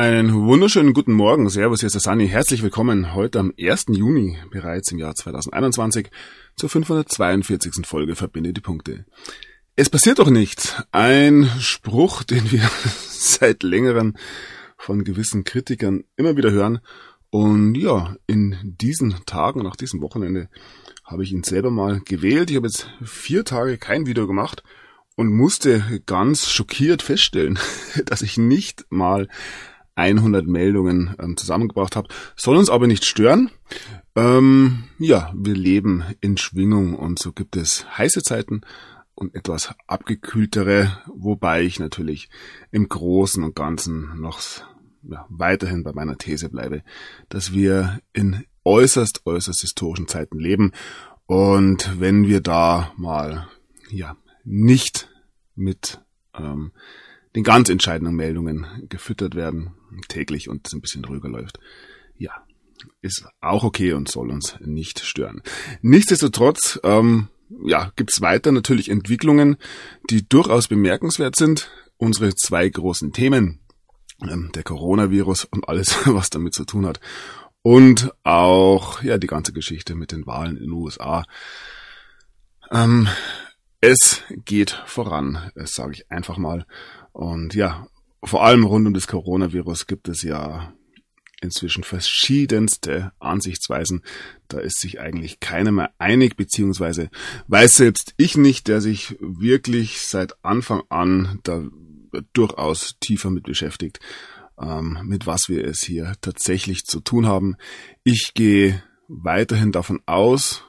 Einen wunderschönen guten Morgen. Servus, hier ist der Sunny. Herzlich willkommen heute am 1. Juni, bereits im Jahr 2021, zur 542. Folge Verbinde die Punkte. Es passiert doch nichts. Ein Spruch, den wir seit längerem von gewissen Kritikern immer wieder hören. Und ja, in diesen Tagen, nach diesem Wochenende, habe ich ihn selber mal gewählt. Ich habe jetzt vier Tage kein Video gemacht und musste ganz schockiert feststellen, dass ich nicht mal 100 Meldungen ähm, zusammengebracht habe. Soll uns aber nicht stören. Ähm, ja, wir leben in Schwingung und so gibt es heiße Zeiten und etwas abgekühltere, wobei ich natürlich im Großen und Ganzen noch ja, weiterhin bei meiner These bleibe, dass wir in äußerst, äußerst historischen Zeiten leben und wenn wir da mal ja nicht mit ähm, den ganz entscheidenden Meldungen gefüttert werden, täglich und es ein bisschen ruhiger läuft. Ja, ist auch okay und soll uns nicht stören. Nichtsdestotrotz, ähm, ja, gibt's weiter natürlich Entwicklungen, die durchaus bemerkenswert sind. Unsere zwei großen Themen, ähm, der Coronavirus und alles, was damit zu tun hat. Und auch, ja, die ganze Geschichte mit den Wahlen in den USA. Ähm, es geht voran, das sage ich einfach mal. Und ja, vor allem rund um das Coronavirus gibt es ja inzwischen verschiedenste Ansichtsweisen. Da ist sich eigentlich keiner mehr einig, beziehungsweise weiß selbst ich nicht, der sich wirklich seit Anfang an da durchaus tiefer mit beschäftigt, ähm, mit was wir es hier tatsächlich zu tun haben. Ich gehe weiterhin davon aus,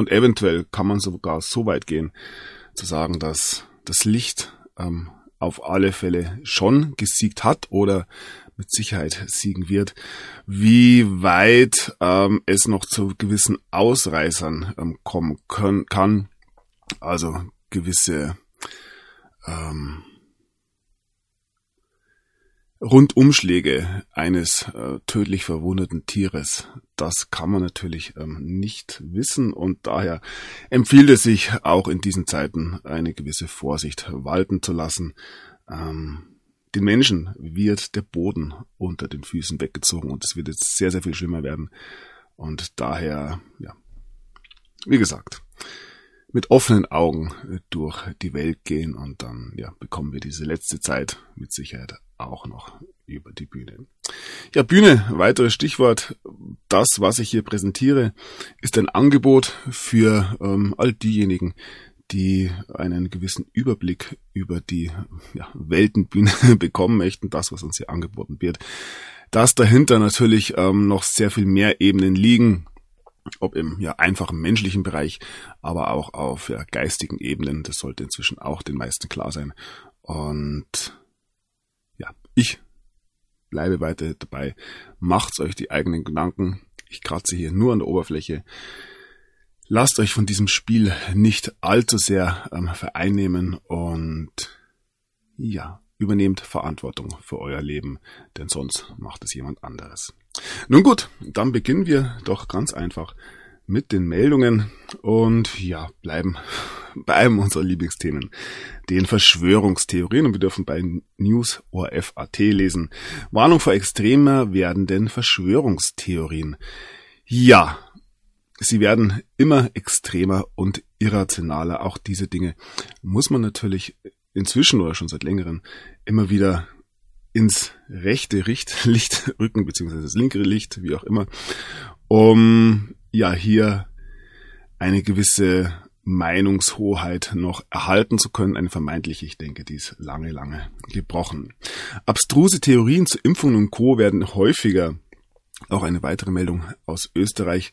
und eventuell kann man sogar so weit gehen, zu sagen, dass das Licht ähm, auf alle Fälle schon gesiegt hat oder mit Sicherheit siegen wird. Wie weit ähm, es noch zu gewissen Ausreißern ähm, kommen können, kann, also gewisse ähm, Rundumschläge eines äh, tödlich verwundeten Tieres, das kann man natürlich ähm, nicht wissen und daher empfiehlt es sich auch in diesen Zeiten eine gewisse Vorsicht walten zu lassen. Ähm, den Menschen wird der Boden unter den Füßen weggezogen und es wird jetzt sehr, sehr viel schlimmer werden. Und daher, ja, wie gesagt, mit offenen Augen durch die Welt gehen und dann, ja, bekommen wir diese letzte Zeit mit Sicherheit auch noch über die Bühne. Ja, Bühne, weiteres Stichwort. Das, was ich hier präsentiere, ist ein Angebot für ähm, all diejenigen, die einen gewissen Überblick über die ja, Weltenbühne bekommen möchten, das, was uns hier angeboten wird. Dass dahinter natürlich ähm, noch sehr viel mehr Ebenen liegen, ob im ja, einfachen menschlichen Bereich, aber auch auf ja, geistigen Ebenen. Das sollte inzwischen auch den meisten klar sein. Und ich bleibe weiter dabei. Macht euch die eigenen Gedanken. Ich kratze hier nur an der Oberfläche. Lasst euch von diesem Spiel nicht allzu sehr ähm, vereinnehmen und ja, übernehmt Verantwortung für euer Leben, denn sonst macht es jemand anderes. Nun gut, dann beginnen wir doch ganz einfach mit den Meldungen und ja, bleiben bei einem unserer Lieblingsthemen, den Verschwörungstheorien. Und wir dürfen bei News ORF.at lesen. Warnung vor extremer werdenden Verschwörungstheorien. Ja, sie werden immer extremer und irrationaler. Auch diese Dinge muss man natürlich inzwischen oder schon seit längerem immer wieder ins rechte Licht rücken, beziehungsweise das linke Licht, wie auch immer, um ja hier eine gewisse Meinungshoheit noch erhalten zu können, eine vermeintliche, ich denke, die ist lange, lange gebrochen. Abstruse Theorien zu Impfungen und Co. werden häufiger, auch eine weitere Meldung aus Österreich,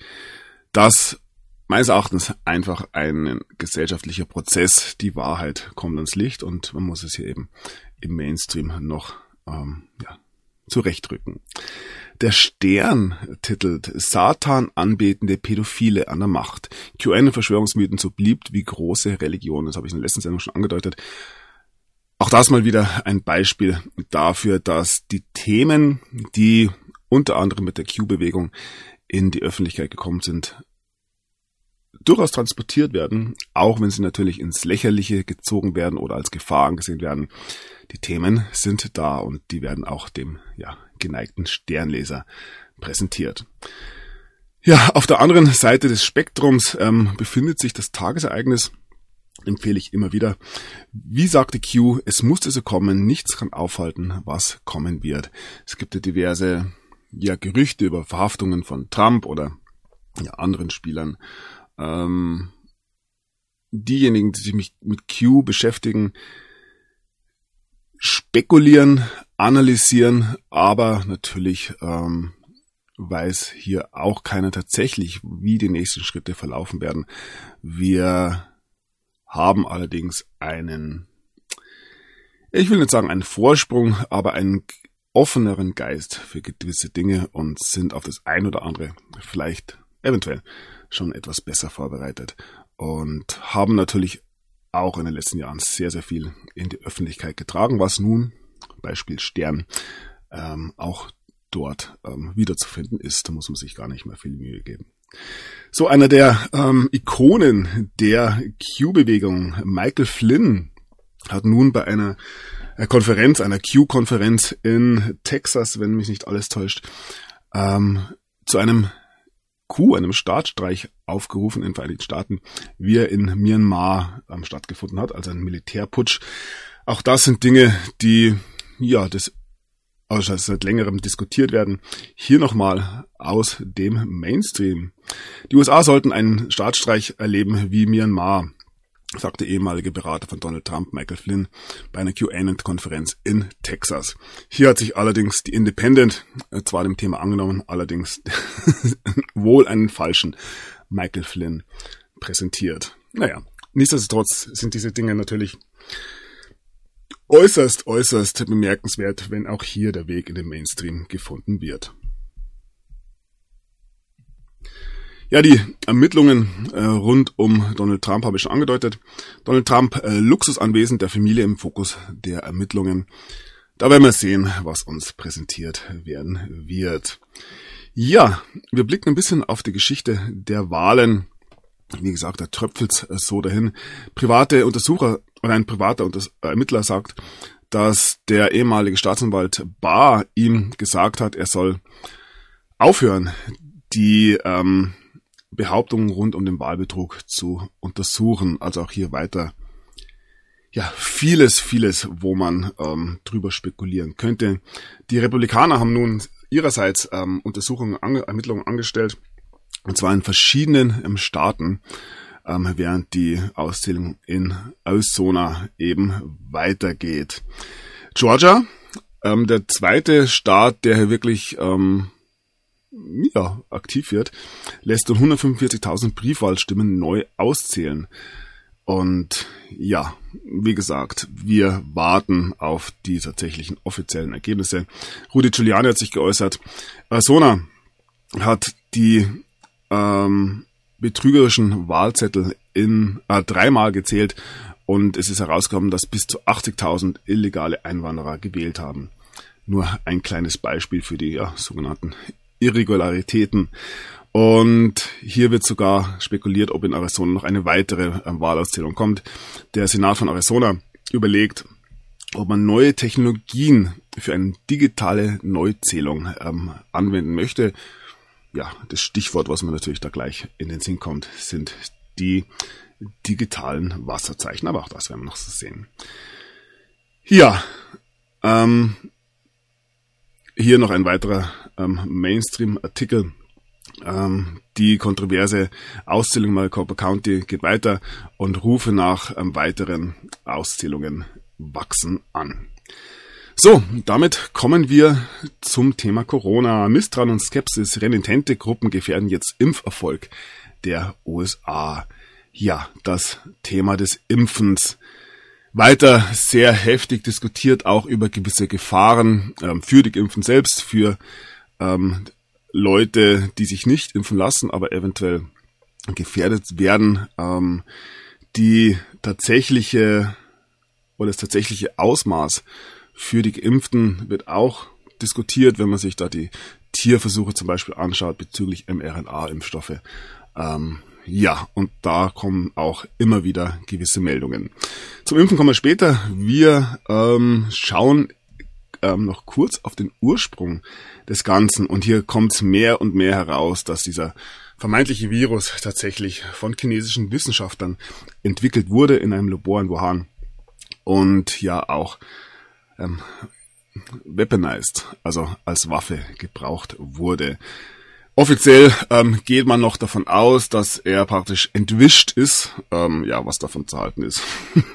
dass meines Erachtens einfach ein gesellschaftlicher Prozess, die Wahrheit kommt ans Licht und man muss es hier eben im Mainstream noch ähm, ja, zurechtrücken. Der Stern titelt Satan anbetende Pädophile an der Macht. QN Verschwörungsmythen so beliebt wie große Religionen. Das habe ich in der letzten Sendung schon angedeutet. Auch das mal wieder ein Beispiel dafür, dass die Themen, die unter anderem mit der Q-Bewegung in die Öffentlichkeit gekommen sind, durchaus transportiert werden, auch wenn sie natürlich ins Lächerliche gezogen werden oder als Gefahr angesehen werden. Die Themen sind da und die werden auch dem ja, geneigten Sternleser präsentiert. Ja, auf der anderen Seite des Spektrums ähm, befindet sich das Tagesereignis, empfehle ich immer wieder. Wie sagte Q, es musste so kommen, nichts kann aufhalten, was kommen wird. Es gibt ja diverse ja, Gerüchte über Verhaftungen von Trump oder ja, anderen Spielern. Ähm, diejenigen, die sich mit Q beschäftigen, spekulieren, analysieren, aber natürlich ähm, weiß hier auch keiner tatsächlich, wie die nächsten Schritte verlaufen werden. Wir haben allerdings einen, ich will nicht sagen einen Vorsprung, aber einen offeneren Geist für gewisse Dinge und sind auf das ein oder andere vielleicht eventuell schon etwas besser vorbereitet und haben natürlich auch in den letzten Jahren sehr, sehr viel in die Öffentlichkeit getragen, was nun, Beispiel Stern, ähm, auch dort ähm, wiederzufinden ist. Da muss man sich gar nicht mehr viel Mühe geben. So einer der ähm, Ikonen der Q-Bewegung, Michael Flynn, hat nun bei einer Konferenz, einer Q-Konferenz in Texas, wenn mich nicht alles täuscht, ähm, zu einem Coup, einem Staatsstreich aufgerufen in den Vereinigten Staaten, wie er in Myanmar ähm, stattgefunden hat, also ein Militärputsch. Auch das sind Dinge, die ja das also seit längerem diskutiert werden. Hier nochmal aus dem Mainstream. Die USA sollten einen Staatsstreich erleben wie Myanmar sagte ehemalige Berater von Donald Trump, Michael Flynn, bei einer QAnon-Konferenz in Texas. Hier hat sich allerdings die Independent äh, zwar dem Thema angenommen, allerdings wohl einen falschen Michael Flynn präsentiert. Naja, nichtsdestotrotz sind diese Dinge natürlich äußerst, äußerst bemerkenswert, wenn auch hier der Weg in den Mainstream gefunden wird. Ja, die Ermittlungen äh, rund um Donald Trump habe ich schon angedeutet. Donald Trump, äh, Luxusanwesen der Familie im Fokus der Ermittlungen. Da werden wir sehen, was uns präsentiert werden wird. Ja, wir blicken ein bisschen auf die Geschichte der Wahlen. Wie gesagt, da tröpfelt's so dahin. Private Untersucher oder ein privater Unters Ermittler sagt, dass der ehemalige Staatsanwalt Barr ihm gesagt hat, er soll aufhören, die ähm, Behauptungen rund um den Wahlbetrug zu untersuchen. Also auch hier weiter ja, vieles, vieles, wo man ähm, drüber spekulieren könnte. Die Republikaner haben nun ihrerseits ähm, Untersuchungen, ange Ermittlungen angestellt, und zwar in verschiedenen ähm, Staaten, ähm, während die Auszählung in Arizona eben weitergeht. Georgia, ähm, der zweite Staat, der hier wirklich ähm, ja, aktiv wird, lässt nun 145.000 Briefwahlstimmen neu auszählen. Und ja, wie gesagt, wir warten auf die tatsächlichen offiziellen Ergebnisse. Rudi Giuliani hat sich geäußert. Arizona hat die ähm, betrügerischen Wahlzettel in äh, dreimal gezählt und es ist herausgekommen, dass bis zu 80.000 illegale Einwanderer gewählt haben. Nur ein kleines Beispiel für die ja, sogenannten Irregularitäten. Und hier wird sogar spekuliert, ob in Arizona noch eine weitere äh, Wahlauszählung kommt. Der Senat von Arizona überlegt, ob man neue Technologien für eine digitale Neuzählung ähm, anwenden möchte. Ja, das Stichwort, was mir natürlich da gleich in den Sinn kommt, sind die digitalen Wasserzeichen. Aber auch das werden wir noch so sehen. Ja, ähm, hier noch ein weiterer ähm, Mainstream-Artikel. Ähm, die kontroverse Auszählung Maricopa County geht weiter und Rufe nach ähm, weiteren Auszählungen wachsen an. So, damit kommen wir zum Thema Corona. Misstrauen und Skepsis, renitente Gruppen gefährden jetzt Impferfolg der USA. Ja, das Thema des Impfens weiter sehr heftig diskutiert, auch über gewisse Gefahren ähm, für die Geimpften selbst, für ähm, Leute, die sich nicht impfen lassen, aber eventuell gefährdet werden. Ähm, die tatsächliche oder das tatsächliche Ausmaß für die Geimpften wird auch diskutiert, wenn man sich da die Tierversuche zum Beispiel anschaut bezüglich mRNA-Impfstoffe. Ähm, Ja, und da kommen auch immer wieder gewisse Meldungen. Zum Impfen kommen wir später. Wir ähm, schauen ähm, noch kurz auf den Ursprung des Ganzen. Und hier kommt mehr und mehr heraus, dass dieser vermeintliche Virus tatsächlich von chinesischen Wissenschaftlern entwickelt wurde in einem Labor in Wuhan und ja auch ähm, weaponized, also als Waffe gebraucht wurde. Offiziell ähm, geht man noch davon aus, dass er praktisch entwischt ist. Ähm, ja, was davon zu halten ist,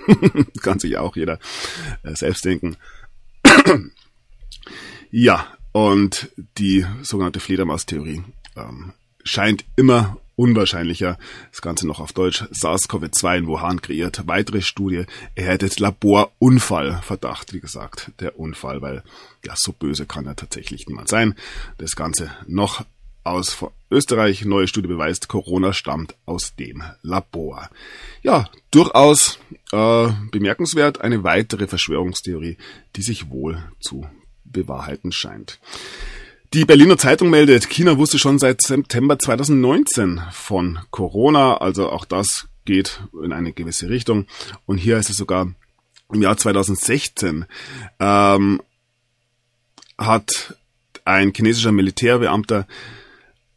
kann sich auch jeder äh, selbst denken. ja, und die sogenannte Fledermaus-Theorie ähm, scheint immer unwahrscheinlicher. Das Ganze noch auf Deutsch. SARS-CoV-2 in Wuhan kreiert. Weitere Studie erhält Laborunfallverdacht. Wie gesagt, der Unfall, weil ja, so böse kann er tatsächlich niemand sein. Das Ganze noch aus Österreich. Neue Studie beweist, Corona stammt aus dem Labor. Ja, durchaus äh, bemerkenswert. Eine weitere Verschwörungstheorie, die sich wohl zu bewahrheiten scheint. Die Berliner Zeitung meldet, China wusste schon seit September 2019 von Corona, also auch das geht in eine gewisse Richtung. Und hier ist es sogar im Jahr 2016 ähm, hat ein chinesischer Militärbeamter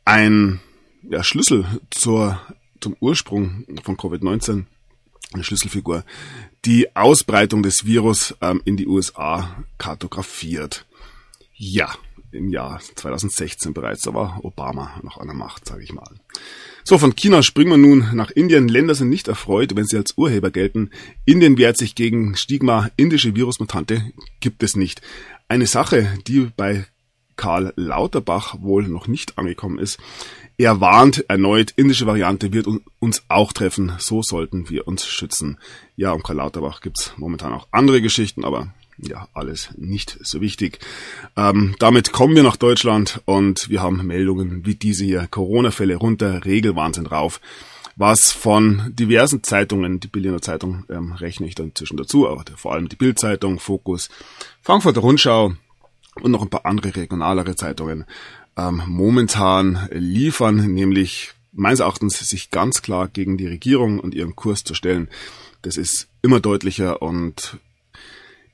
ein ja, Schlüssel zur, zum Ursprung von Covid-19, eine Schlüsselfigur, die Ausbreitung des Virus ähm, in die USA kartografiert. Ja, im Jahr 2016 bereits. Da war Obama noch an der Macht, sage ich mal. So, von China springen wir nun nach Indien. Länder sind nicht erfreut, wenn sie als Urheber gelten. Indien wehrt sich gegen Stigma. Indische Virusmutante gibt es nicht. Eine Sache, die bei Karl Lauterbach wohl noch nicht angekommen ist. Er warnt erneut, indische Variante wird uns auch treffen, so sollten wir uns schützen. Ja, um Karl Lauterbach gibt's momentan auch andere Geschichten, aber ja, alles nicht so wichtig. Ähm, damit kommen wir nach Deutschland und wir haben Meldungen wie diese hier. Corona-Fälle runter, Regelwahnsinn rauf. Was von diversen Zeitungen, die Berliner Zeitung ähm, rechne ich dann inzwischen dazu, aber vor allem die Bildzeitung, Fokus, Frankfurter Rundschau und noch ein paar andere regionalere Zeitungen ähm, momentan liefern, nämlich meines Erachtens sich ganz klar gegen die Regierung und ihren Kurs zu stellen. Das ist immer deutlicher und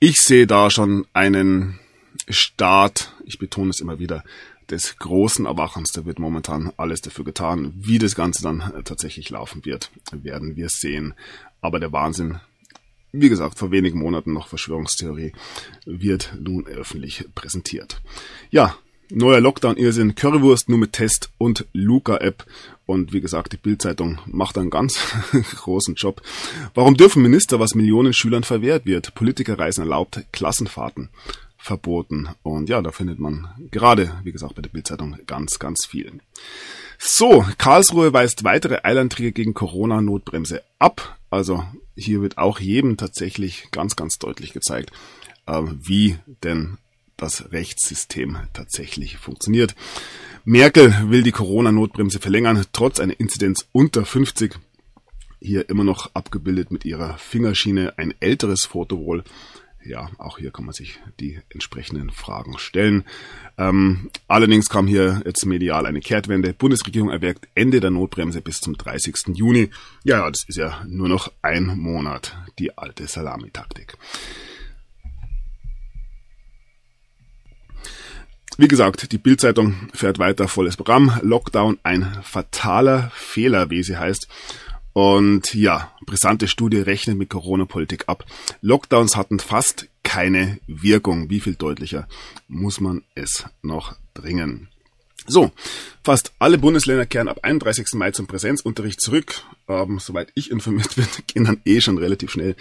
ich sehe da schon einen Start, ich betone es immer wieder, des großen Erwachens. Da wird momentan alles dafür getan. Wie das Ganze dann tatsächlich laufen wird, werden wir sehen. Aber der Wahnsinn, wie gesagt, vor wenigen Monaten noch Verschwörungstheorie, wird nun öffentlich präsentiert. Ja, Neuer Lockdown-Irrsinn, Currywurst nur mit Test und Luca-App. Und wie gesagt, die Bildzeitung macht einen ganz großen Job. Warum dürfen Minister, was Millionen Schülern verwehrt wird? Politikerreisen erlaubt, Klassenfahrten verboten. Und ja, da findet man gerade, wie gesagt, bei der Bildzeitung ganz, ganz viel. So, Karlsruhe weist weitere Eilanträge gegen Corona-Notbremse ab. Also hier wird auch jedem tatsächlich ganz, ganz deutlich gezeigt, äh, wie denn das Rechtssystem tatsächlich funktioniert. Merkel will die Corona-Notbremse verlängern, trotz einer Inzidenz unter 50. Hier immer noch abgebildet mit ihrer Fingerschiene ein älteres Foto wohl. Ja, auch hier kann man sich die entsprechenden Fragen stellen. Ähm, allerdings kam hier jetzt medial eine Kehrtwende. Bundesregierung erwirkt Ende der Notbremse bis zum 30. Juni. Ja, das ist ja nur noch ein Monat. Die alte Salamitaktik. Wie gesagt, die Bildzeitung fährt weiter volles Programm. Lockdown ein fataler Fehler, wie sie heißt. Und ja, brisante Studie rechnet mit Corona-Politik ab. Lockdowns hatten fast keine Wirkung. Wie viel deutlicher muss man es noch bringen? So, fast alle Bundesländer kehren ab 31. Mai zum Präsenzunterricht zurück. Ähm, soweit ich informiert bin, gehen dann eh schon relativ schnell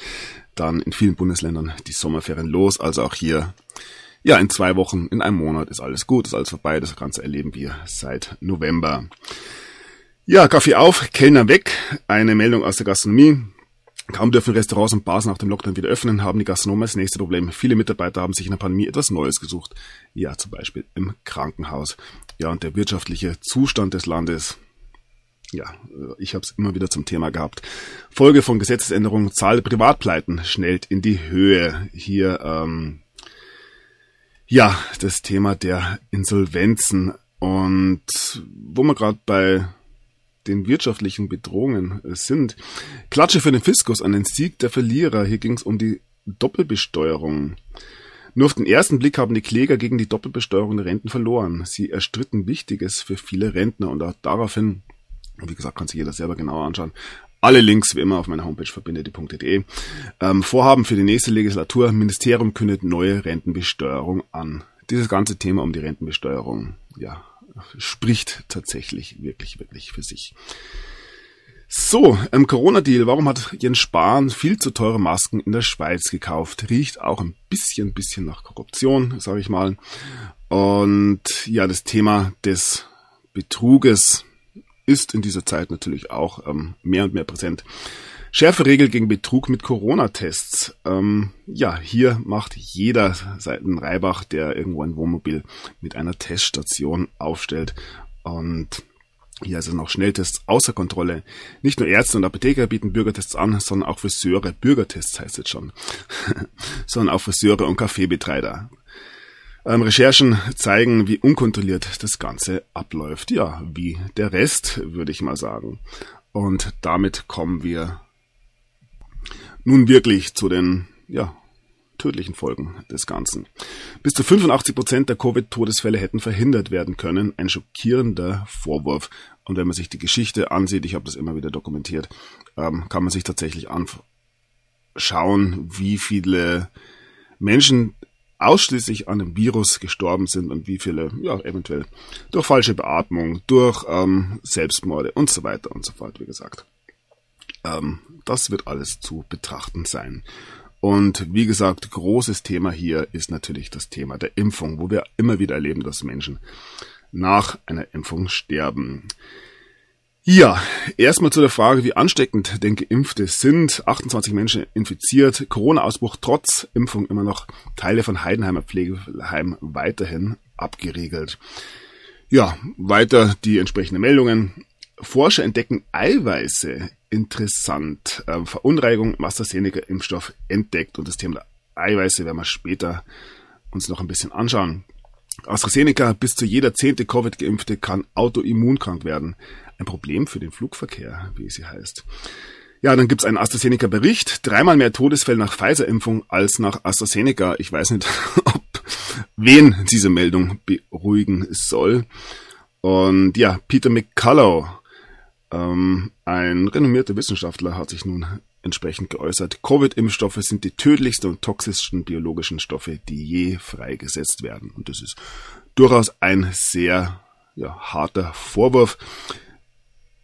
dann in vielen Bundesländern die Sommerferien los. Also auch hier ja, in zwei Wochen, in einem Monat ist alles gut, ist alles vorbei. Das Ganze erleben wir seit November. Ja, Kaffee auf, Kellner weg. Eine Meldung aus der Gastronomie. Kaum dürfen Restaurants und Bars nach dem Lockdown wieder öffnen, haben die Gastronomen das nächste Problem. Viele Mitarbeiter haben sich in der Pandemie etwas Neues gesucht. Ja, zum Beispiel im Krankenhaus. Ja, und der wirtschaftliche Zustand des Landes. Ja, ich habe es immer wieder zum Thema gehabt. Folge von Gesetzesänderungen, Zahl der Privatpleiten schnellt in die Höhe. Hier ähm, ja, das Thema der Insolvenzen und wo wir gerade bei den wirtschaftlichen Bedrohungen äh, sind. Klatsche für den Fiskus an den Sieg der Verlierer. Hier ging es um die Doppelbesteuerung. Nur auf den ersten Blick haben die Kläger gegen die Doppelbesteuerung der Renten verloren. Sie erstritten Wichtiges für viele Rentner und auch daraufhin, wie gesagt, kann sich jeder selber genauer anschauen, alle Links wie immer auf meiner Homepage verbindet.de. Ähm, Vorhaben für die nächste Legislatur. Ministerium kündet neue Rentenbesteuerung an. Dieses ganze Thema um die Rentenbesteuerung, ja, spricht tatsächlich wirklich, wirklich für sich. So, ähm, Corona-Deal. Warum hat Jens Spahn viel zu teure Masken in der Schweiz gekauft? Riecht auch ein bisschen, bisschen nach Korruption, sage ich mal. Und ja, das Thema des Betruges ist in dieser Zeit natürlich auch ähm, mehr und mehr präsent. Schärfe Regel gegen Betrug mit Corona-Tests. Ähm, ja, hier macht jeder Seiten Reibach, der irgendwo ein Wohnmobil mit einer Teststation aufstellt. Und hier sind noch Schnelltests außer Kontrolle. Nicht nur Ärzte und Apotheker bieten Bürgertests an, sondern auch Friseure. Bürgertests heißt es schon. sondern auch Friseure und Kaffeebetreiber. Ähm, Recherchen zeigen, wie unkontrolliert das Ganze abläuft. Ja, wie der Rest, würde ich mal sagen. Und damit kommen wir nun wirklich zu den, ja, tödlichen Folgen des Ganzen. Bis zu 85 Prozent der Covid-Todesfälle hätten verhindert werden können. Ein schockierender Vorwurf. Und wenn man sich die Geschichte ansieht, ich habe das immer wieder dokumentiert, ähm, kann man sich tatsächlich anschauen, wie viele Menschen ausschließlich an dem Virus gestorben sind und wie viele, ja, eventuell durch falsche Beatmung, durch ähm, Selbstmorde und so weiter und so fort, wie gesagt. Ähm, das wird alles zu betrachten sein. Und wie gesagt, großes Thema hier ist natürlich das Thema der Impfung, wo wir immer wieder erleben, dass Menschen nach einer Impfung sterben. Ja, erstmal zu der Frage, wie ansteckend denn Geimpfte sind. 28 Menschen infiziert, Corona-Ausbruch trotz Impfung immer noch Teile von Heidenheimer Pflegeheim weiterhin abgeriegelt. Ja, weiter die entsprechenden Meldungen. Forscher entdecken Eiweiße interessant. Ähm, Verunreinigung im AstraZeneca-Impfstoff entdeckt und das Thema der Eiweiße werden wir später uns noch ein bisschen anschauen. AstraZeneca, bis zu jeder zehnte Covid-Geimpfte kann autoimmunkrank werden. Ein Problem für den Flugverkehr, wie sie heißt. Ja, dann gibt's einen AstraZeneca-Bericht. Dreimal mehr Todesfälle nach Pfizer-Impfung als nach AstraZeneca. Ich weiß nicht, ob wen diese Meldung beruhigen soll. Und ja, Peter McCullough, ähm, ein renommierter Wissenschaftler hat sich nun entsprechend geäußert. Covid-Impfstoffe sind die tödlichsten und toxischsten biologischen Stoffe, die je freigesetzt werden. Und das ist durchaus ein sehr ja, harter Vorwurf.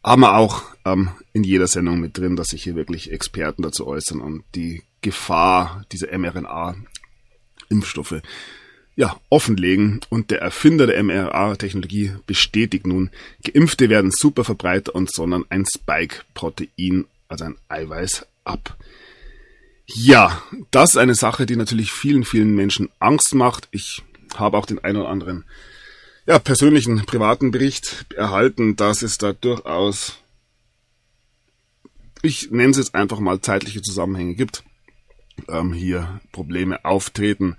Haben wir auch ähm, in jeder Sendung mit drin, dass sich hier wirklich Experten dazu äußern und die Gefahr dieser mRNA-Impfstoffe ja, offenlegen und der Erfinder der mRNA-Technologie bestätigt nun, Geimpfte werden super verbreitet und sondern ein Spike-Protein, also ein Eiweiß, ab. Ja, das ist eine Sache, die natürlich vielen, vielen Menschen Angst macht. Ich habe auch den einen oder anderen ja, persönlichen privaten Bericht erhalten, dass es da durchaus, ich nenne es jetzt einfach mal zeitliche Zusammenhänge gibt ähm, hier Probleme auftreten.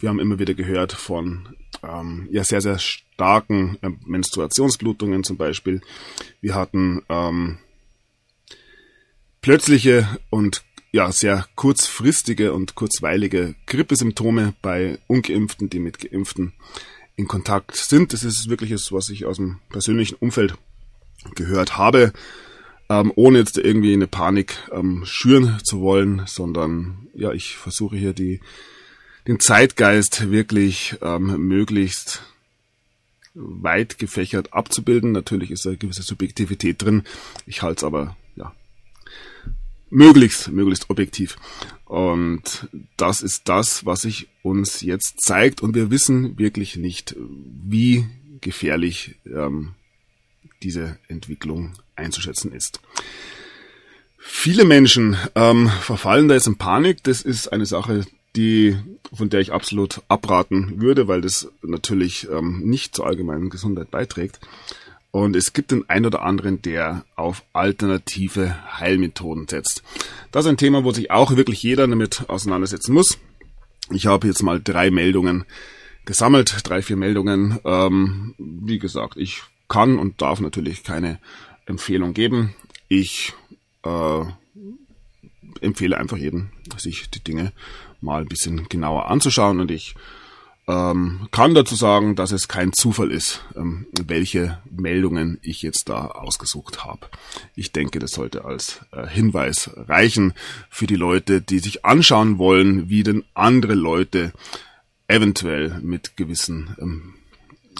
Wir haben immer wieder gehört von ähm, ja sehr, sehr starken äh, Menstruationsblutungen zum Beispiel. Wir hatten ähm, plötzliche und ja sehr kurzfristige und kurzweilige Grippesymptome bei Ungeimpften, die mit Geimpften in Kontakt sind. Das ist wirklich das, was ich aus dem persönlichen Umfeld gehört habe ähm, ohne jetzt irgendwie eine Panik ähm, schüren zu wollen, sondern ja, ich versuche hier die den Zeitgeist wirklich ähm, möglichst weit gefächert abzubilden. Natürlich ist da eine gewisse Subjektivität drin. Ich halte es aber ja möglichst, möglichst objektiv. Und das ist das, was sich uns jetzt zeigt. Und wir wissen wirklich nicht, wie gefährlich ähm, diese Entwicklung einzuschätzen ist. Viele Menschen ähm, verfallen da jetzt in Panik. Das ist eine Sache, die, von der ich absolut abraten würde, weil das natürlich ähm, nicht zur allgemeinen Gesundheit beiträgt. Und es gibt den einen oder anderen, der auf alternative Heilmethoden setzt. Das ist ein Thema, wo sich auch wirklich jeder damit auseinandersetzen muss. Ich habe jetzt mal drei Meldungen gesammelt, drei, vier Meldungen. Ähm, wie gesagt, ich kann und darf natürlich keine Empfehlung geben. Ich äh, empfehle einfach jedem, sich die Dinge mal ein bisschen genauer anzuschauen und ich ähm, kann dazu sagen, dass es kein Zufall ist, ähm, welche Meldungen ich jetzt da ausgesucht habe. Ich denke, das sollte als äh, Hinweis reichen für die Leute, die sich anschauen wollen, wie denn andere Leute eventuell mit gewissen ähm,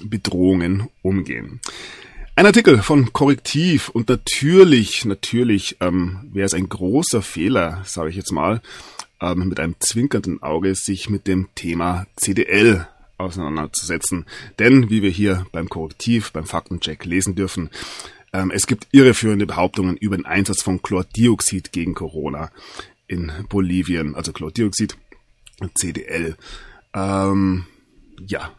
Bedrohungen umgehen. Ein Artikel von Korrektiv und natürlich, natürlich ähm, wäre es ein großer Fehler, sage ich jetzt mal, ähm, mit einem zwinkernden Auge sich mit dem Thema CDL auseinanderzusetzen. Denn, wie wir hier beim Korrektiv, beim Faktencheck lesen dürfen, ähm, es gibt irreführende Behauptungen über den Einsatz von Chlordioxid gegen Corona in Bolivien, also Chlordioxid, CDL. Ähm, ja,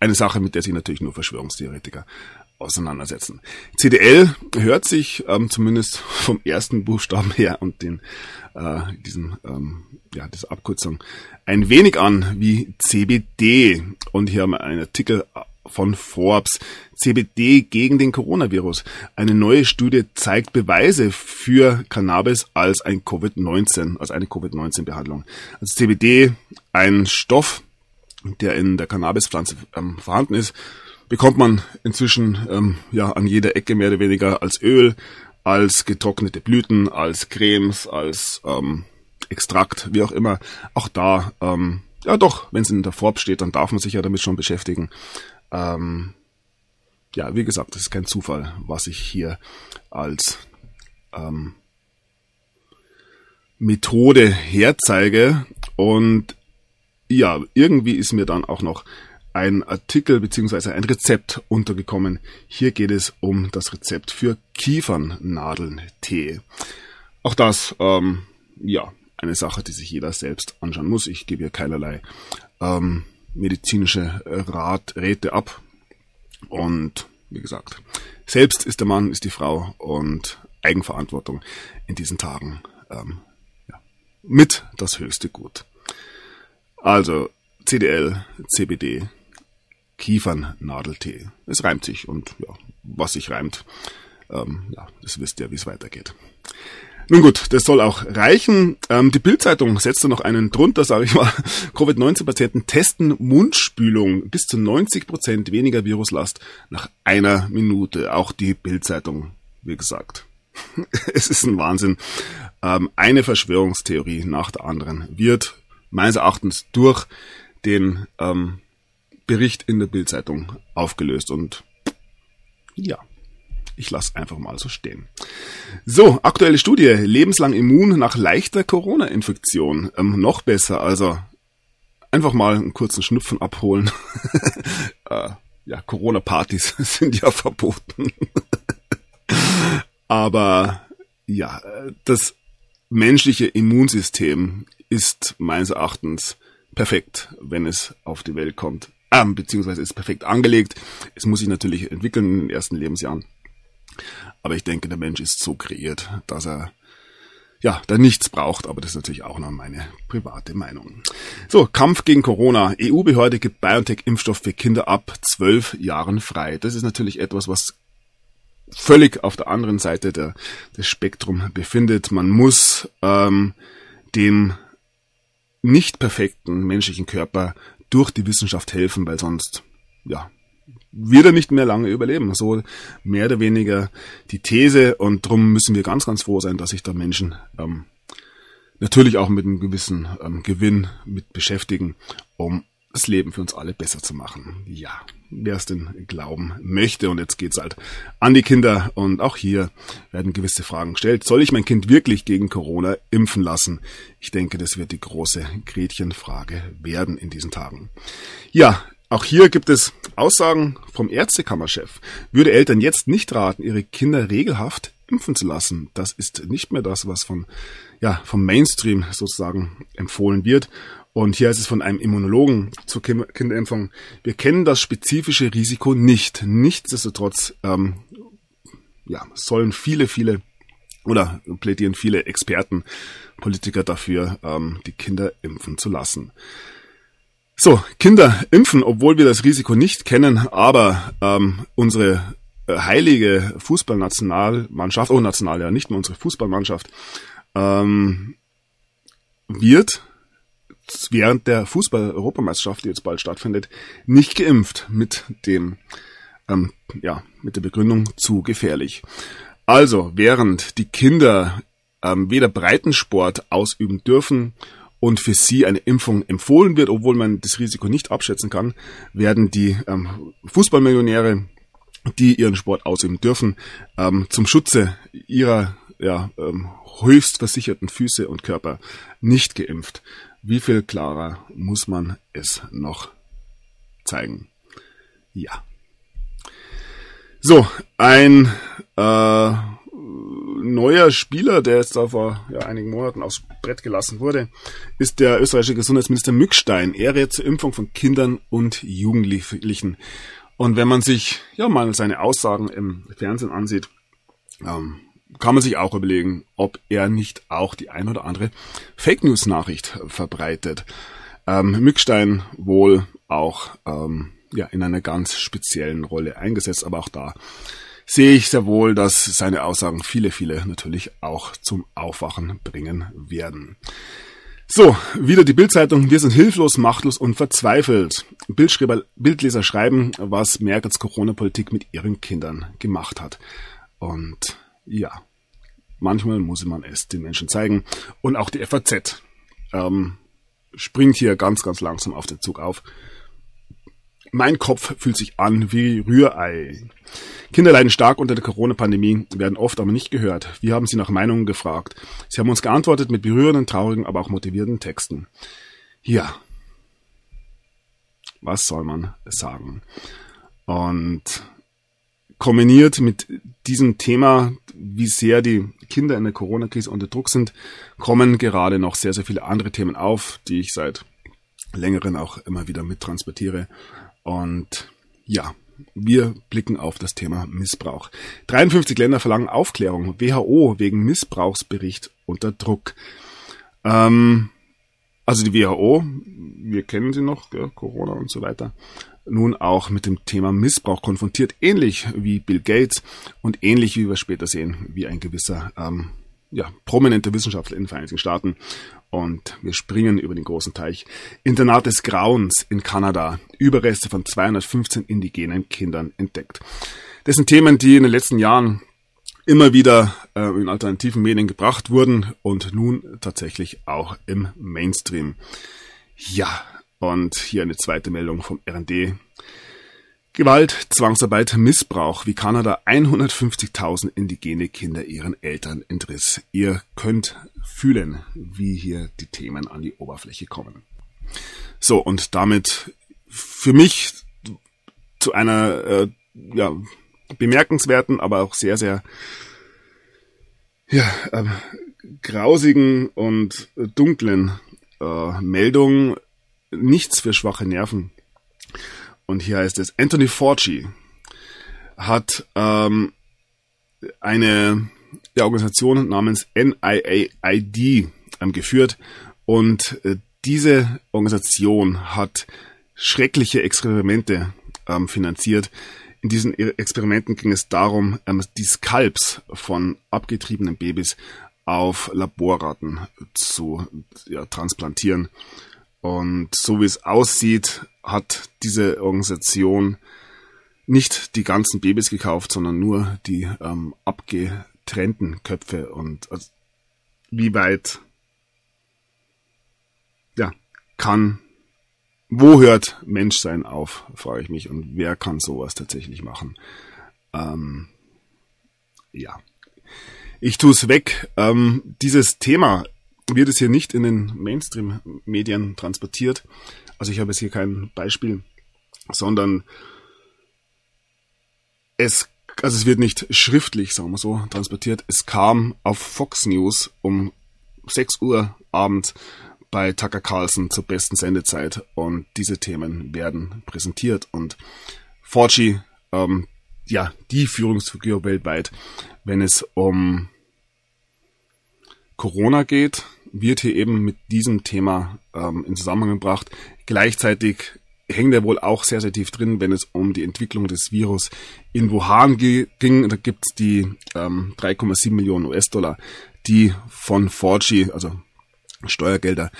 eine Sache, mit der sich natürlich nur Verschwörungstheoretiker auseinandersetzen. CDL hört sich ähm, zumindest vom ersten Buchstaben her und den äh, diesem ähm, ja diese Abkürzung ein wenig an wie CBD und hier haben wir einen Artikel von Forbes. CBD gegen den Coronavirus. Eine neue Studie zeigt Beweise für Cannabis als ein Covid-19, als eine Covid-19-Behandlung. Also CBD, ein Stoff, der in der Cannabispflanze ähm, vorhanden ist, bekommt man inzwischen ähm, ja an jeder Ecke mehr oder weniger als Öl, als getrocknete Blüten, als Cremes, als ähm, Extrakt, wie auch immer. Auch da, ähm, ja doch, wenn es in der Forb steht, dann darf man sich ja damit schon beschäftigen. Ähm, ja, wie gesagt, das ist kein Zufall, was ich hier als ähm, Methode herzeige. Und ja, irgendwie ist mir dann auch noch ein Artikel beziehungsweise ein Rezept untergekommen. Hier geht es um das Rezept für Kiefernadeln-Tee. Auch das, ähm, ja, eine Sache, die sich jeder selbst anschauen muss. Ich gebe hier keinerlei ähm, medizinische Raträte ab. Und wie gesagt, selbst ist der Mann, ist die Frau und Eigenverantwortung in diesen Tagen ähm, ja, mit das höchste Gut. Also CDL, CBD, Kiefernnadeltee. Es reimt sich und ja, was sich reimt, ähm, ja, das wisst ihr, wie es weitergeht. Nun gut, das soll auch reichen. Ähm, die Bildzeitung setzt da noch einen drunter, sage ich mal. Covid-19-Patienten testen Mundspülung bis zu 90 Prozent weniger Viruslast nach einer Minute. Auch die Bildzeitung, wie gesagt. es ist ein Wahnsinn. Ähm, eine Verschwörungstheorie nach der anderen wird meines Erachtens durch den ähm, Bericht in der Bildzeitung aufgelöst und ja, ich lasse einfach mal so stehen. So, aktuelle Studie. Lebenslang immun nach leichter Corona-Infektion. Ähm, noch besser, also einfach mal einen kurzen Schnupfen abholen. äh, ja, Corona-Partys sind ja verboten. Aber ja, das menschliche Immunsystem ist meines Erachtens perfekt, wenn es auf die Welt kommt. Ähm, beziehungsweise ist perfekt angelegt. Es muss sich natürlich entwickeln in den ersten Lebensjahren. Aber ich denke, der Mensch ist so kreiert, dass er ja, da nichts braucht, aber das ist natürlich auch noch meine private Meinung. So, Kampf gegen Corona. EU-Behörde gibt BioNTech-Impfstoff für Kinder ab zwölf Jahren frei. Das ist natürlich etwas, was völlig auf der anderen Seite der, des Spektrum befindet. Man muss ähm, dem nicht perfekten menschlichen Körper durch die Wissenschaft helfen, weil sonst, ja, wird er nicht mehr lange überleben. So mehr oder weniger die These und darum müssen wir ganz, ganz froh sein, dass sich da Menschen ähm, natürlich auch mit einem gewissen ähm, Gewinn mit beschäftigen, um das Leben für uns alle besser zu machen. Ja, wer es denn glauben möchte. Und jetzt geht's halt an die Kinder. Und auch hier werden gewisse Fragen gestellt. Soll ich mein Kind wirklich gegen Corona impfen lassen? Ich denke, das wird die große Gretchenfrage werden in diesen Tagen. Ja, auch hier gibt es Aussagen vom Ärztekammerchef. Würde Eltern jetzt nicht raten, ihre Kinder regelhaft impfen zu lassen. Das ist nicht mehr das, was von, ja, vom Mainstream sozusagen empfohlen wird. Und hier ist es von einem Immunologen zur Kinderimpfung. Wir kennen das spezifische Risiko nicht. Nichtsdestotrotz ähm, ja, sollen viele, viele oder plädieren viele Experten, Politiker dafür, ähm, die Kinder impfen zu lassen. So, Kinder impfen, obwohl wir das Risiko nicht kennen, aber ähm, unsere äh, heilige Fußballnationalmannschaft, oh national ja, nicht nur unsere Fußballmannschaft, ähm, wird während der Fußball-Europameisterschaft, die jetzt bald stattfindet, nicht geimpft mit dem, ähm, ja, mit der Begründung zu gefährlich. Also, während die Kinder ähm, weder Breitensport ausüben dürfen und für sie eine Impfung empfohlen wird, obwohl man das Risiko nicht abschätzen kann, werden die ähm, Fußballmillionäre, die ihren Sport ausüben dürfen, ähm, zum Schutze ihrer ja, ähm, höchst versicherten Füße und Körper nicht geimpft. Wie viel klarer muss man es noch zeigen? Ja. So, ein äh, neuer Spieler, der jetzt da vor ja, einigen Monaten aufs Brett gelassen wurde, ist der österreichische Gesundheitsminister Mückstein. Er zur Impfung von Kindern und Jugendlichen. Und wenn man sich ja mal seine Aussagen im Fernsehen ansieht, ähm, kann man sich auch überlegen, ob er nicht auch die ein oder andere Fake News Nachricht verbreitet. Ähm, Mückstein wohl auch ähm, ja in einer ganz speziellen Rolle eingesetzt, aber auch da sehe ich sehr wohl, dass seine Aussagen viele, viele natürlich auch zum Aufwachen bringen werden. So, wieder die Bildzeitung. Wir sind hilflos, machtlos und verzweifelt. Bildschreiber, Bildleser schreiben, was Merkels Corona-Politik mit ihren Kindern gemacht hat. Und ja, manchmal muss man es den Menschen zeigen. Und auch die FAZ ähm, springt hier ganz, ganz langsam auf den Zug auf. Mein Kopf fühlt sich an wie Rührei. Kinder leiden stark unter der Corona-Pandemie, werden oft aber nicht gehört. Wir haben sie nach Meinungen gefragt. Sie haben uns geantwortet mit berührenden, traurigen, aber auch motivierenden Texten. Ja. Was soll man sagen? Und kombiniert mit diesem Thema, wie sehr die Kinder in der Corona-Krise unter Druck sind, kommen gerade noch sehr, sehr viele andere Themen auf, die ich seit längeren auch immer wieder mittransportiere. Und ja, wir blicken auf das Thema Missbrauch. 53 Länder verlangen Aufklärung. WHO wegen Missbrauchsbericht unter Druck. Ähm, also die WHO, wir kennen sie noch, ja, Corona und so weiter, nun auch mit dem Thema Missbrauch konfrontiert, ähnlich wie Bill Gates und ähnlich wie wir später sehen, wie ein gewisser ähm, ja, prominenter Wissenschaftler in den Vereinigten Staaten. Und wir springen über den großen Teich. Internat des Grauens in Kanada. Überreste von 215 indigenen Kindern entdeckt. Das sind Themen, die in den letzten Jahren immer wieder äh, in alternativen Medien gebracht wurden und nun tatsächlich auch im Mainstream. Ja, und hier eine zweite Meldung vom RD. Gewalt, Zwangsarbeit, Missbrauch, wie Kanada 150.000 indigene Kinder ihren Eltern entriss. Ihr könnt fühlen, wie hier die Themen an die Oberfläche kommen. So, und damit für mich zu einer äh, ja, bemerkenswerten, aber auch sehr, sehr ja, äh, grausigen und dunklen äh, Meldung. Nichts für schwache Nerven. Und hier heißt es, Anthony Fauci hat ähm, eine der Organisation namens NIAID ähm, geführt und äh, diese Organisation hat schreckliche Experimente ähm, finanziert. In diesen Experimenten ging es darum, ähm, die Skalps von abgetriebenen Babys auf Laborratten zu ja, transplantieren. Und so wie es aussieht, hat diese Organisation nicht die ganzen Babys gekauft, sondern nur die ähm, abgetrennten Köpfe und also, wie weit ja kann wo hört Menschsein auf, frage ich mich, und wer kann sowas tatsächlich machen? Ähm, ja. Ich tue es weg. Ähm, dieses Thema wird es hier nicht in den Mainstream-Medien transportiert. Also ich habe jetzt hier kein Beispiel, sondern es, also es wird nicht schriftlich, sagen wir so, transportiert. Es kam auf Fox News um 6 Uhr abends bei Tucker Carlson zur besten Sendezeit und diese Themen werden präsentiert und Fauci, ähm, ja, die Führungsfigur weltweit, wenn es um Corona geht, wird hier eben mit diesem Thema ähm, in Zusammenhang gebracht. Gleichzeitig hängt er wohl auch sehr, sehr tief drin, wenn es um die Entwicklung des Virus in Wuhan ging. Da gibt's die ähm, 3,7 Millionen US-Dollar, die von 4G, also Steuergelder,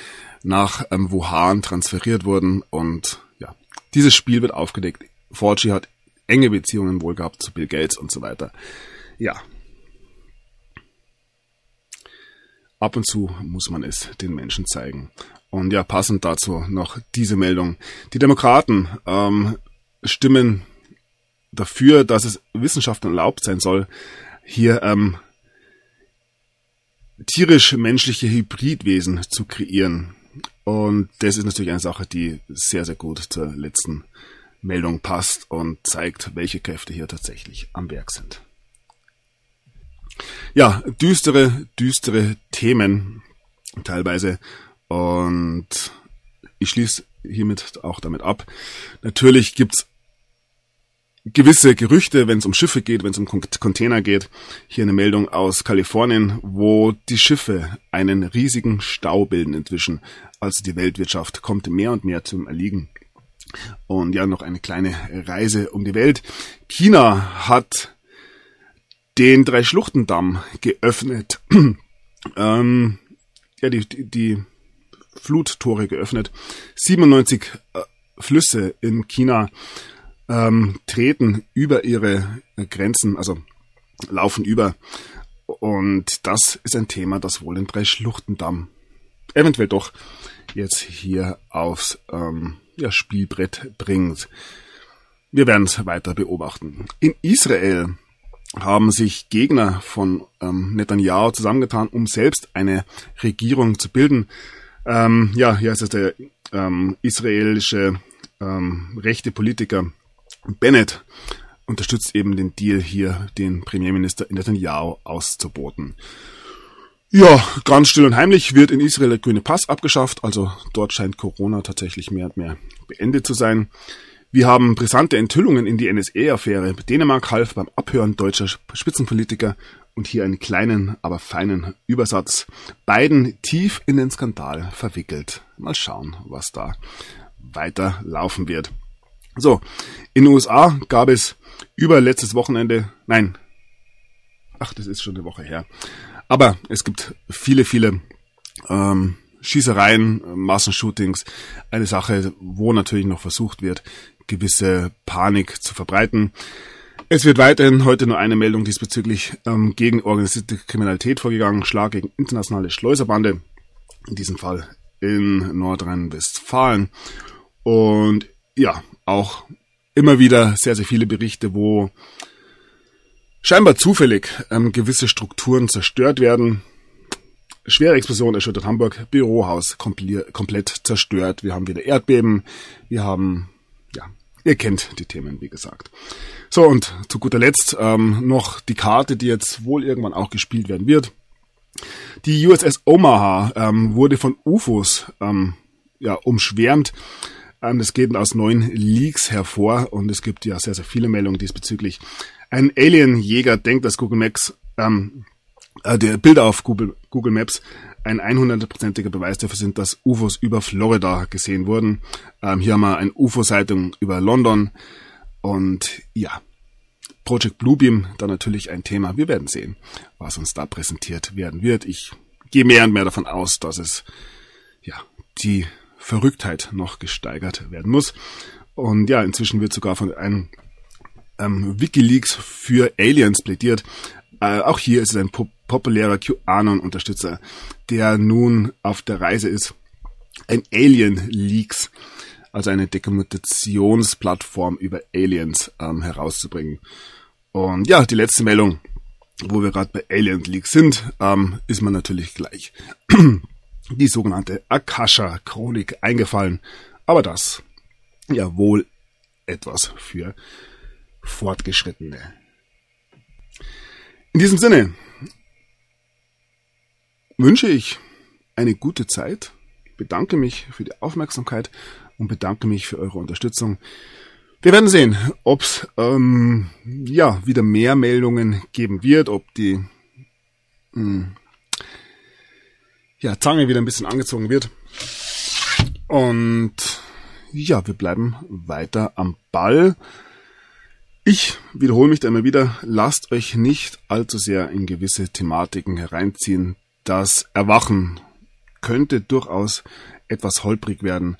nach ähm, Wuhan transferiert wurden. Und ja, dieses Spiel wird aufgedeckt. 4G hat enge Beziehungen wohl gehabt zu Bill Gates und so weiter. Ja. Ab und zu muss man es den Menschen zeigen. Und ja, passend dazu noch diese Meldung. Die Demokraten ähm, stimmen dafür, dass es Wissenschaftlern erlaubt sein soll, hier ähm, tierisch-menschliche Hybridwesen zu kreieren. Und das ist natürlich eine Sache, die sehr, sehr gut zur letzten Meldung passt und zeigt, welche Kräfte hier tatsächlich am Werk sind. Ja, düstere, düstere Themen teilweise. Und ich schließe hiermit auch damit ab. Natürlich gibt's gewisse Gerüchte, wenn es um Schiffe geht, wenn es um Container geht. Hier eine Meldung aus Kalifornien, wo die Schiffe einen riesigen Stau bilden inzwischen. Also die Weltwirtschaft kommt mehr und mehr zum Erliegen. Und ja, noch eine kleine Reise um die Welt. China hat den Drei-Schluchtendamm geöffnet. ähm, ja, die, die, die Fluttore geöffnet. 97 äh, Flüsse in China ähm, treten über ihre Grenzen, also laufen über. Und das ist ein Thema, das wohl den Drei-Schluchtendamm eventuell doch jetzt hier aufs ähm, ja, Spielbrett bringt. Wir werden es weiter beobachten. In Israel haben sich Gegner von ähm, Netanyahu zusammengetan, um selbst eine Regierung zu bilden. Ähm, ja, hier ist es der ähm, israelische ähm, rechte Politiker Bennett unterstützt eben den Deal hier, den Premierminister Netanyahu auszuboten. Ja, ganz still und heimlich wird in Israel der grüne Pass abgeschafft, also dort scheint Corona tatsächlich mehr und mehr beendet zu sein. Wir haben brisante Enthüllungen in die NSA-Affäre. Dänemark half beim Abhören deutscher Spitzenpolitiker und hier einen kleinen, aber feinen Übersatz. Beiden tief in den Skandal verwickelt. Mal schauen, was da weiter laufen wird. So, in den USA gab es über letztes Wochenende, nein, ach, das ist schon eine Woche her, aber es gibt viele, viele ähm, Schießereien, Massenshootings, eine Sache, wo natürlich noch versucht wird, gewisse Panik zu verbreiten. Es wird weiterhin heute nur eine Meldung diesbezüglich ähm, gegen organisierte Kriminalität vorgegangen, Schlag gegen internationale Schleuserbande, in diesem Fall in Nordrhein-Westfalen. Und ja, auch immer wieder sehr, sehr viele Berichte, wo scheinbar zufällig ähm, gewisse Strukturen zerstört werden. Schwere Explosion erschüttert Hamburg, Bürohaus komplett zerstört. Wir haben wieder Erdbeben, wir haben, ihr kennt die Themen, wie gesagt. So, und zu guter Letzt ähm, noch die Karte, die jetzt wohl irgendwann auch gespielt werden wird. Die USS Omaha ähm, wurde von UFOs ähm, ja, umschwärmt. Ähm, das geht aus neuen Leaks hervor und es gibt ja sehr, sehr viele Meldungen diesbezüglich. Ein Alien-Jäger denkt, dass Google Maps, ähm, äh, der Bilder auf Google, Google Maps ein 100%iger Beweis dafür sind, dass UFOs über Florida gesehen wurden. Ähm, hier haben wir eine UFO-Zeitung über London und ja, Project Bluebeam, dann natürlich ein Thema. Wir werden sehen, was uns da präsentiert werden wird. Ich gehe mehr und mehr davon aus, dass es ja die Verrücktheit noch gesteigert werden muss. Und ja, inzwischen wird sogar von einem ähm, Wikileaks für Aliens plädiert. Äh, auch hier ist es ein pop populärer QAnon-Unterstützer, der nun auf der Reise ist, ein Alien Leaks, also eine Dokumentationsplattform über Aliens ähm, herauszubringen. Und ja, die letzte Meldung, wo wir gerade bei Alien Leaks sind, ähm, ist man natürlich gleich die sogenannte Akasha-Chronik eingefallen. Aber das ja wohl etwas für Fortgeschrittene. In diesem Sinne wünsche ich eine gute Zeit, bedanke mich für die Aufmerksamkeit und bedanke mich für eure Unterstützung. Wir werden sehen, ob es ähm, ja wieder mehr Meldungen geben wird, ob die mh, hm, ja, Zange wieder ein bisschen angezogen wird. Und ja, wir bleiben weiter am Ball. Ich wiederhole mich da immer wieder, lasst euch nicht allzu sehr in gewisse Thematiken hereinziehen. Das Erwachen könnte durchaus etwas holprig werden.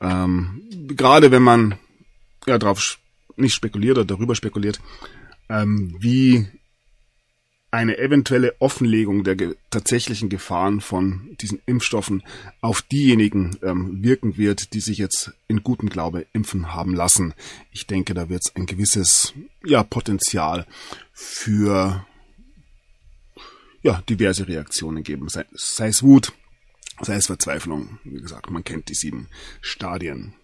Ähm, gerade wenn man ja darauf nicht spekuliert oder darüber spekuliert, ähm, wie eine eventuelle Offenlegung der ge tatsächlichen Gefahren von diesen Impfstoffen auf diejenigen ähm, wirken wird, die sich jetzt in gutem Glaube impfen haben lassen. Ich denke, da wird es ein gewisses ja, Potenzial für ja, diverse Reaktionen geben, sei, sei es Wut, sei es Verzweiflung. Wie gesagt, man kennt die sieben Stadien.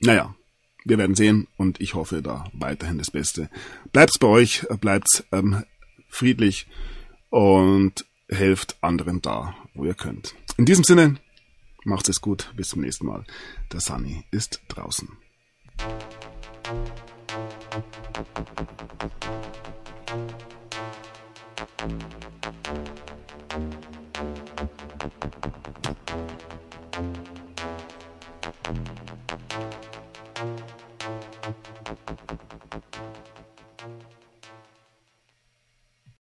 Naja, wir werden sehen und ich hoffe da weiterhin das Beste. Bleibt's bei euch, bleibt's ähm, friedlich und helft anderen da, wo ihr könnt. In diesem Sinne, macht es gut, bis zum nächsten Mal. Der Sunny ist draußen. Thank